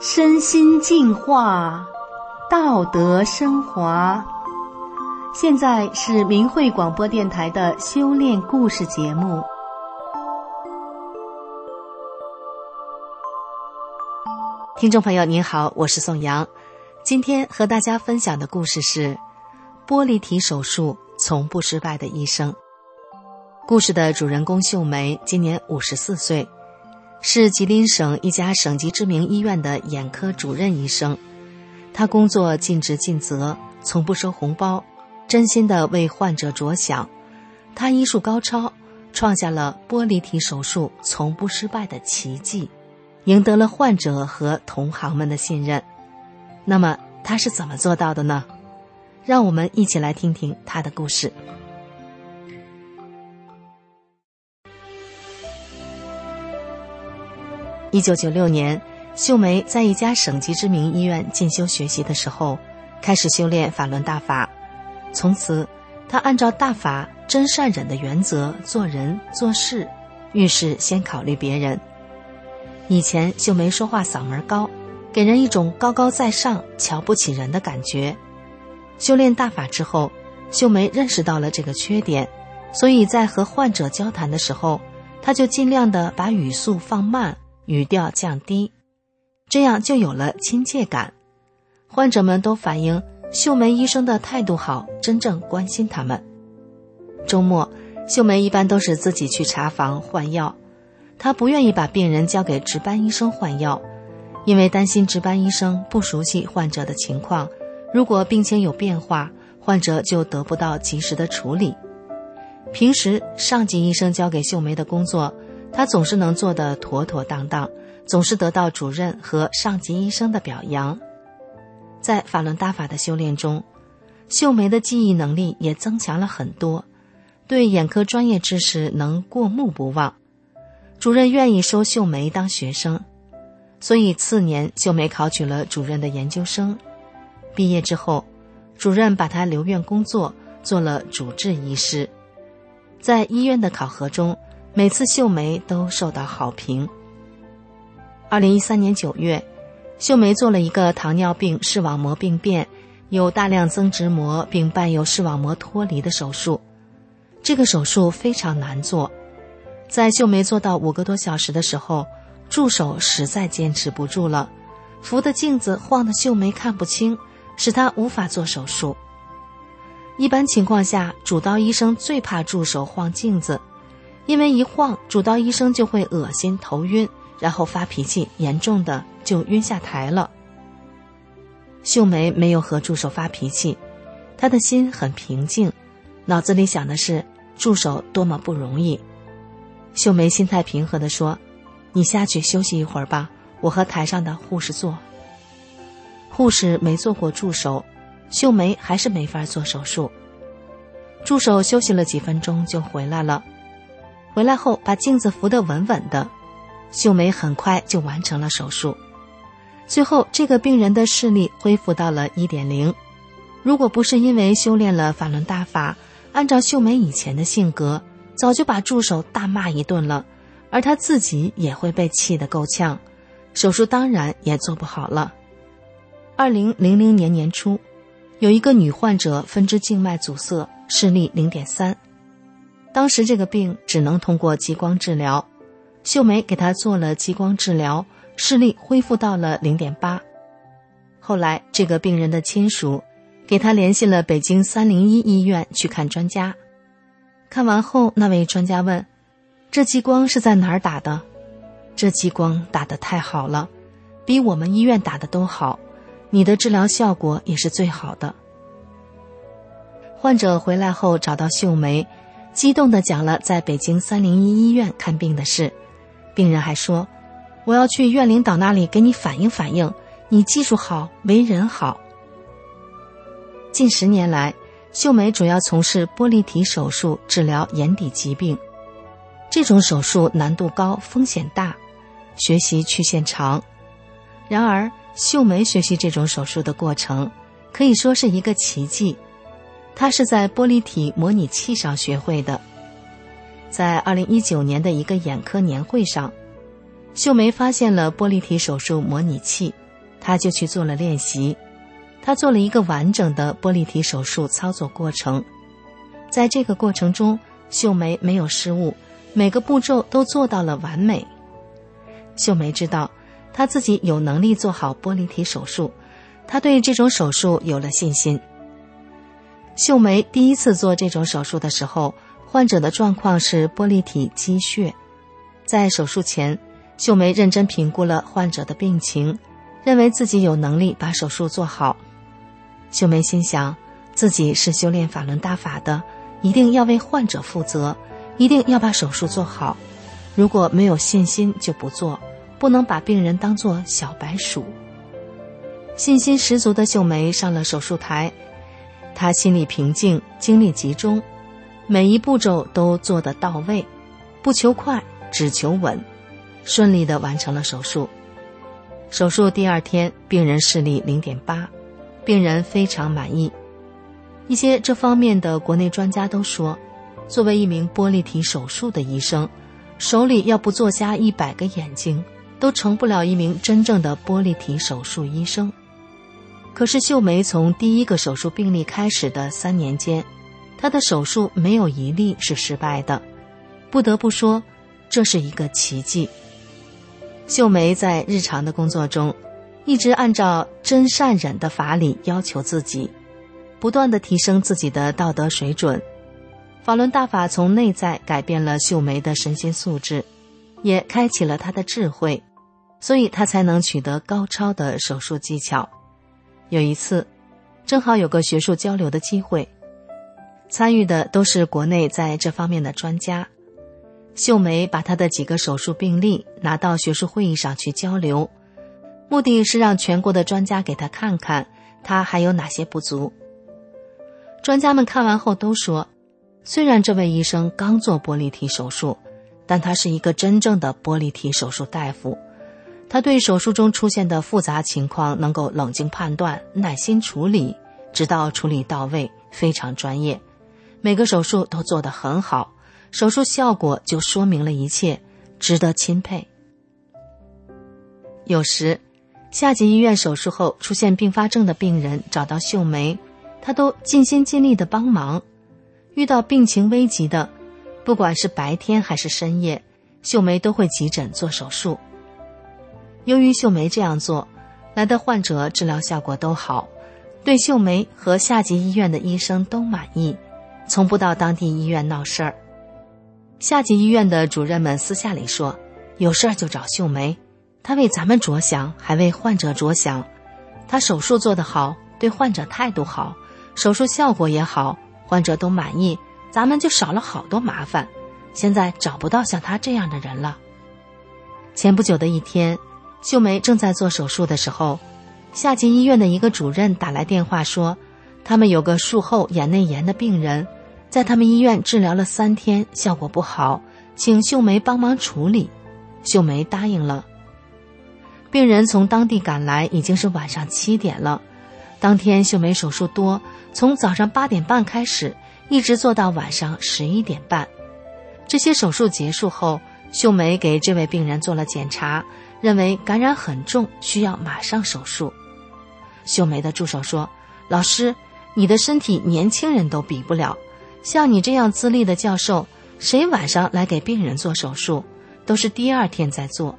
身心净化，道德升华。现在是明慧广播电台的修炼故事节目。听众朋友您好，我是宋阳。今天和大家分享的故事是：玻璃体手术从不失败的医生。故事的主人公秀梅今年五十四岁。是吉林省一家省级知名医院的眼科主任医生，他工作尽职尽责，从不收红包，真心的为患者着想。他医术高超，创下了玻璃体手术从不失败的奇迹，赢得了患者和同行们的信任。那么他是怎么做到的呢？让我们一起来听听他的故事。一九九六年，秀梅在一家省级知名医院进修学习的时候，开始修炼法轮大法。从此，她按照大法真善忍的原则做人做事，遇事先考虑别人。以前，秀梅说话嗓门高，给人一种高高在上、瞧不起人的感觉。修炼大法之后，秀梅认识到了这个缺点，所以在和患者交谈的时候，她就尽量的把语速放慢。语调降低，这样就有了亲切感。患者们都反映秀梅医生的态度好，真正关心他们。周末，秀梅一般都是自己去查房换药，她不愿意把病人交给值班医生换药，因为担心值班医生不熟悉患者的情况，如果病情有变化，患者就得不到及时的处理。平时上级医生交给秀梅的工作。他总是能做得妥妥当当，总是得到主任和上级医生的表扬。在法轮大法的修炼中，秀梅的记忆能力也增强了很多，对眼科专业知识能过目不忘。主任愿意收秀梅当学生，所以次年秀梅考取了主任的研究生。毕业之后，主任把她留院工作，做了主治医师。在医院的考核中。每次秀梅都受到好评。二零一三年九月，秀梅做了一个糖尿病视网膜病变，有大量增殖膜并伴有视网膜脱离的手术。这个手术非常难做，在秀梅做到五个多小时的时候，助手实在坚持不住了，扶的镜子晃得秀梅看不清，使她无法做手术。一般情况下，主刀医生最怕助手晃镜子。因为一晃，主刀医生就会恶心、头晕，然后发脾气，严重的就晕下台了。秀梅没有和助手发脾气，她的心很平静，脑子里想的是助手多么不容易。秀梅心态平和地说：“你下去休息一会儿吧，我和台上的护士做。”护士没做过助手，秀梅还是没法做手术。助手休息了几分钟就回来了。回来后，把镜子扶得稳稳的，秀梅很快就完成了手术。最后，这个病人的视力恢复到了一点零。如果不是因为修炼了法轮大法，按照秀梅以前的性格，早就把助手大骂一顿了，而她自己也会被气得够呛，手术当然也做不好了。二零零零年年初，有一个女患者分支静脉阻塞，视力零点三。当时这个病只能通过激光治疗，秀梅给他做了激光治疗，视力恢复到了零点八。后来这个病人的亲属给他联系了北京三零一医院去看专家，看完后那位专家问：“这激光是在哪儿打的？”“这激光打得太好了，比我们医院打的都好，你的治疗效果也是最好的。”患者回来后找到秀梅。激动地讲了在北京三零一医院看病的事，病人还说：“我要去院领导那里给你反映反映，你技术好，为人好。”近十年来，秀梅主要从事玻璃体手术治疗眼底疾病，这种手术难度高，风险大，学习曲线长。然而，秀梅学习这种手术的过程可以说是一个奇迹。他是在玻璃体模拟器上学会的。在二零一九年的一个眼科年会上，秀梅发现了玻璃体手术模拟器，她就去做了练习。她做了一个完整的玻璃体手术操作过程，在这个过程中，秀梅没有失误，每个步骤都做到了完美。秀梅知道，她自己有能力做好玻璃体手术，她对这种手术有了信心。秀梅第一次做这种手术的时候。患者的状况是玻璃体积血，在手术前，秀梅认真评估了患者的病情，认为自己有能力把手术做好。秀梅心想，自己是修炼法轮大法的，一定要为患者负责，一定要把手术做好。如果没有信心，就不做，不能把病人当做小白鼠。信心十足的秀梅上了手术台，他心里平静，精力集中。每一步骤都做得到位，不求快，只求稳，顺利的完成了手术。手术第二天，病人视力零点八，病人非常满意。一些这方面的国内专家都说，作为一名玻璃体手术的医生，手里要不做瞎一百个眼睛，都成不了一名真正的玻璃体手术医生。可是秀梅从第一个手术病例开始的三年间。她的手术没有一例是失败的，不得不说，这是一个奇迹。秀梅在日常的工作中，一直按照真善忍的法理要求自己，不断的提升自己的道德水准。法轮大法从内在改变了秀梅的身心素质，也开启了她的智慧，所以她才能取得高超的手术技巧。有一次，正好有个学术交流的机会。参与的都是国内在这方面的专家。秀梅把她的几个手术病例拿到学术会议上去交流，目的是让全国的专家给她看看，她还有哪些不足。专家们看完后都说，虽然这位医生刚做玻璃体手术，但他是一个真正的玻璃体手术大夫，他对手术中出现的复杂情况能够冷静判断、耐心处理，直到处理到位，非常专业。每个手术都做得很好，手术效果就说明了一切，值得钦佩。有时，下级医院手术后出现并发症的病人找到秀梅，她都尽心尽力的帮忙。遇到病情危急的，不管是白天还是深夜，秀梅都会急诊做手术。由于秀梅这样做，来的患者治疗效果都好，对秀梅和下级医院的医生都满意。从不到当地医院闹事儿，下级医院的主任们私下里说，有事儿就找秀梅，她为咱们着想，还为患者着想，她手术做得好，对患者态度好，手术效果也好，患者都满意，咱们就少了好多麻烦。现在找不到像她这样的人了。前不久的一天，秀梅正在做手术的时候，下级医院的一个主任打来电话说，他们有个术后眼内炎的病人。在他们医院治疗了三天，效果不好，请秀梅帮忙处理。秀梅答应了。病人从当地赶来，已经是晚上七点了。当天秀梅手术多，从早上八点半开始，一直做到晚上十一点半。这些手术结束后，秀梅给这位病人做了检查，认为感染很重，需要马上手术。秀梅的助手说：“老师，你的身体年轻人都比不了。”像你这样资历的教授，谁晚上来给病人做手术，都是第二天再做。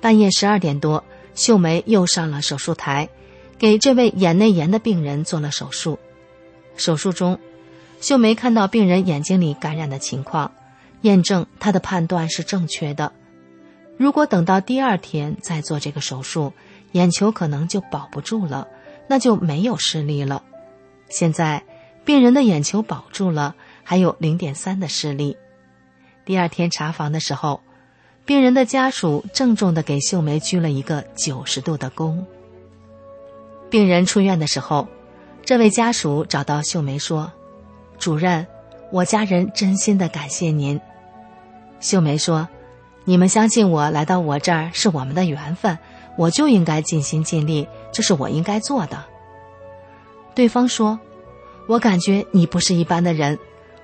半夜十二点多，秀梅又上了手术台，给这位眼内炎的病人做了手术。手术中，秀梅看到病人眼睛里感染的情况，验证她的判断是正确的。如果等到第二天再做这个手术，眼球可能就保不住了，那就没有视力了。现在。病人的眼球保住了，还有零点三的视力。第二天查房的时候，病人的家属郑重的给秀梅鞠了一个九十度的躬。病人出院的时候，这位家属找到秀梅说：“主任，我家人真心的感谢您。”秀梅说：“你们相信我来到我这儿是我们的缘分，我就应该尽心尽力，这是我应该做的。”对方说。我感觉你不是一般的人，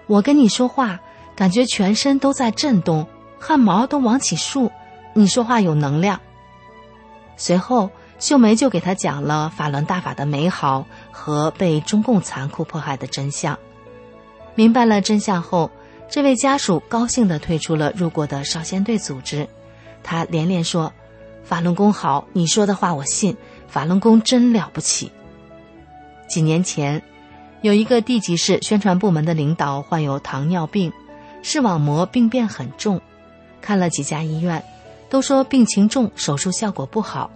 我跟你说话，感觉全身都在震动，汗毛都往起竖。你说话有能量。随后，秀梅就给他讲了法轮大法的美好和被中共残酷迫害的真相。明白了真相后，这位家属高兴地退出了入过的少先队组织。他连连说：“法轮功好，你说的话我信。法轮功真了不起。”几年前，有一个地级市宣传部门的领导患有糖尿病，视网膜病变很重，看了几家医院。都说病情重，手术效果不好。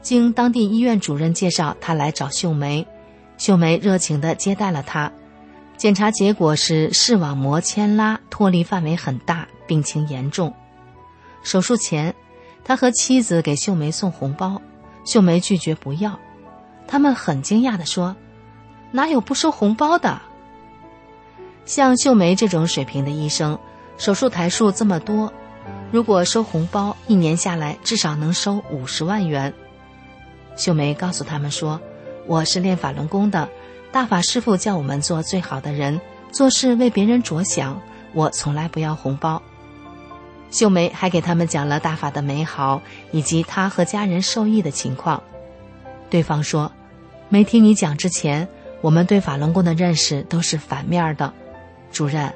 经当地医院主任介绍，他来找秀梅，秀梅热情地接待了他。检查结果是视网膜牵拉脱离范围很大，病情严重。手术前，他和妻子给秀梅送红包，秀梅拒绝不要。他们很惊讶地说：“哪有不收红包的？”像秀梅这种水平的医生，手术台数这么多。如果收红包，一年下来至少能收五十万元。秀梅告诉他们说：“我是练法轮功的，大法师父叫我们做最好的人，做事为别人着想。我从来不要红包。”秀梅还给他们讲了大法的美好，以及她和家人受益的情况。对方说：“没听你讲之前，我们对法轮功的认识都是反面的。主任，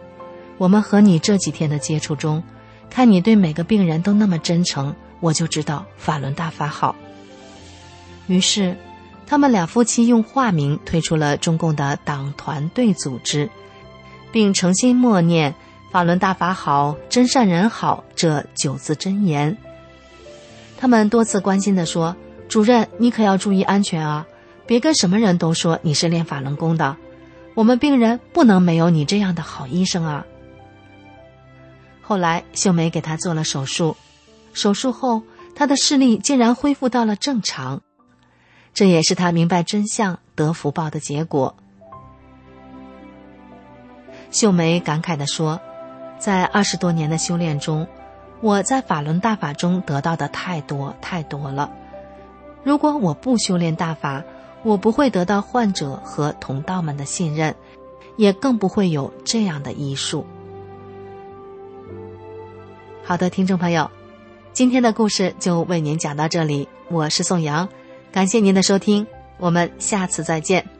我们和你这几天的接触中。”看你对每个病人都那么真诚，我就知道法轮大法好。于是，他们俩夫妻用化名退出了中共的党团队组织，并诚心默念“法轮大法好，真善人好”这九字真言。他们多次关心地说：“主任，你可要注意安全啊，别跟什么人都说你是练法轮功的。我们病人不能没有你这样的好医生啊。”后来，秀梅给他做了手术，手术后，他的视力竟然恢复到了正常，这也是他明白真相、得福报的结果。秀梅感慨地说：“在二十多年的修炼中，我在法轮大法中得到的太多太多了。如果我不修炼大法，我不会得到患者和同道们的信任，也更不会有这样的医术。”好的，听众朋友，今天的故事就为您讲到这里。我是宋阳，感谢您的收听，我们下次再见。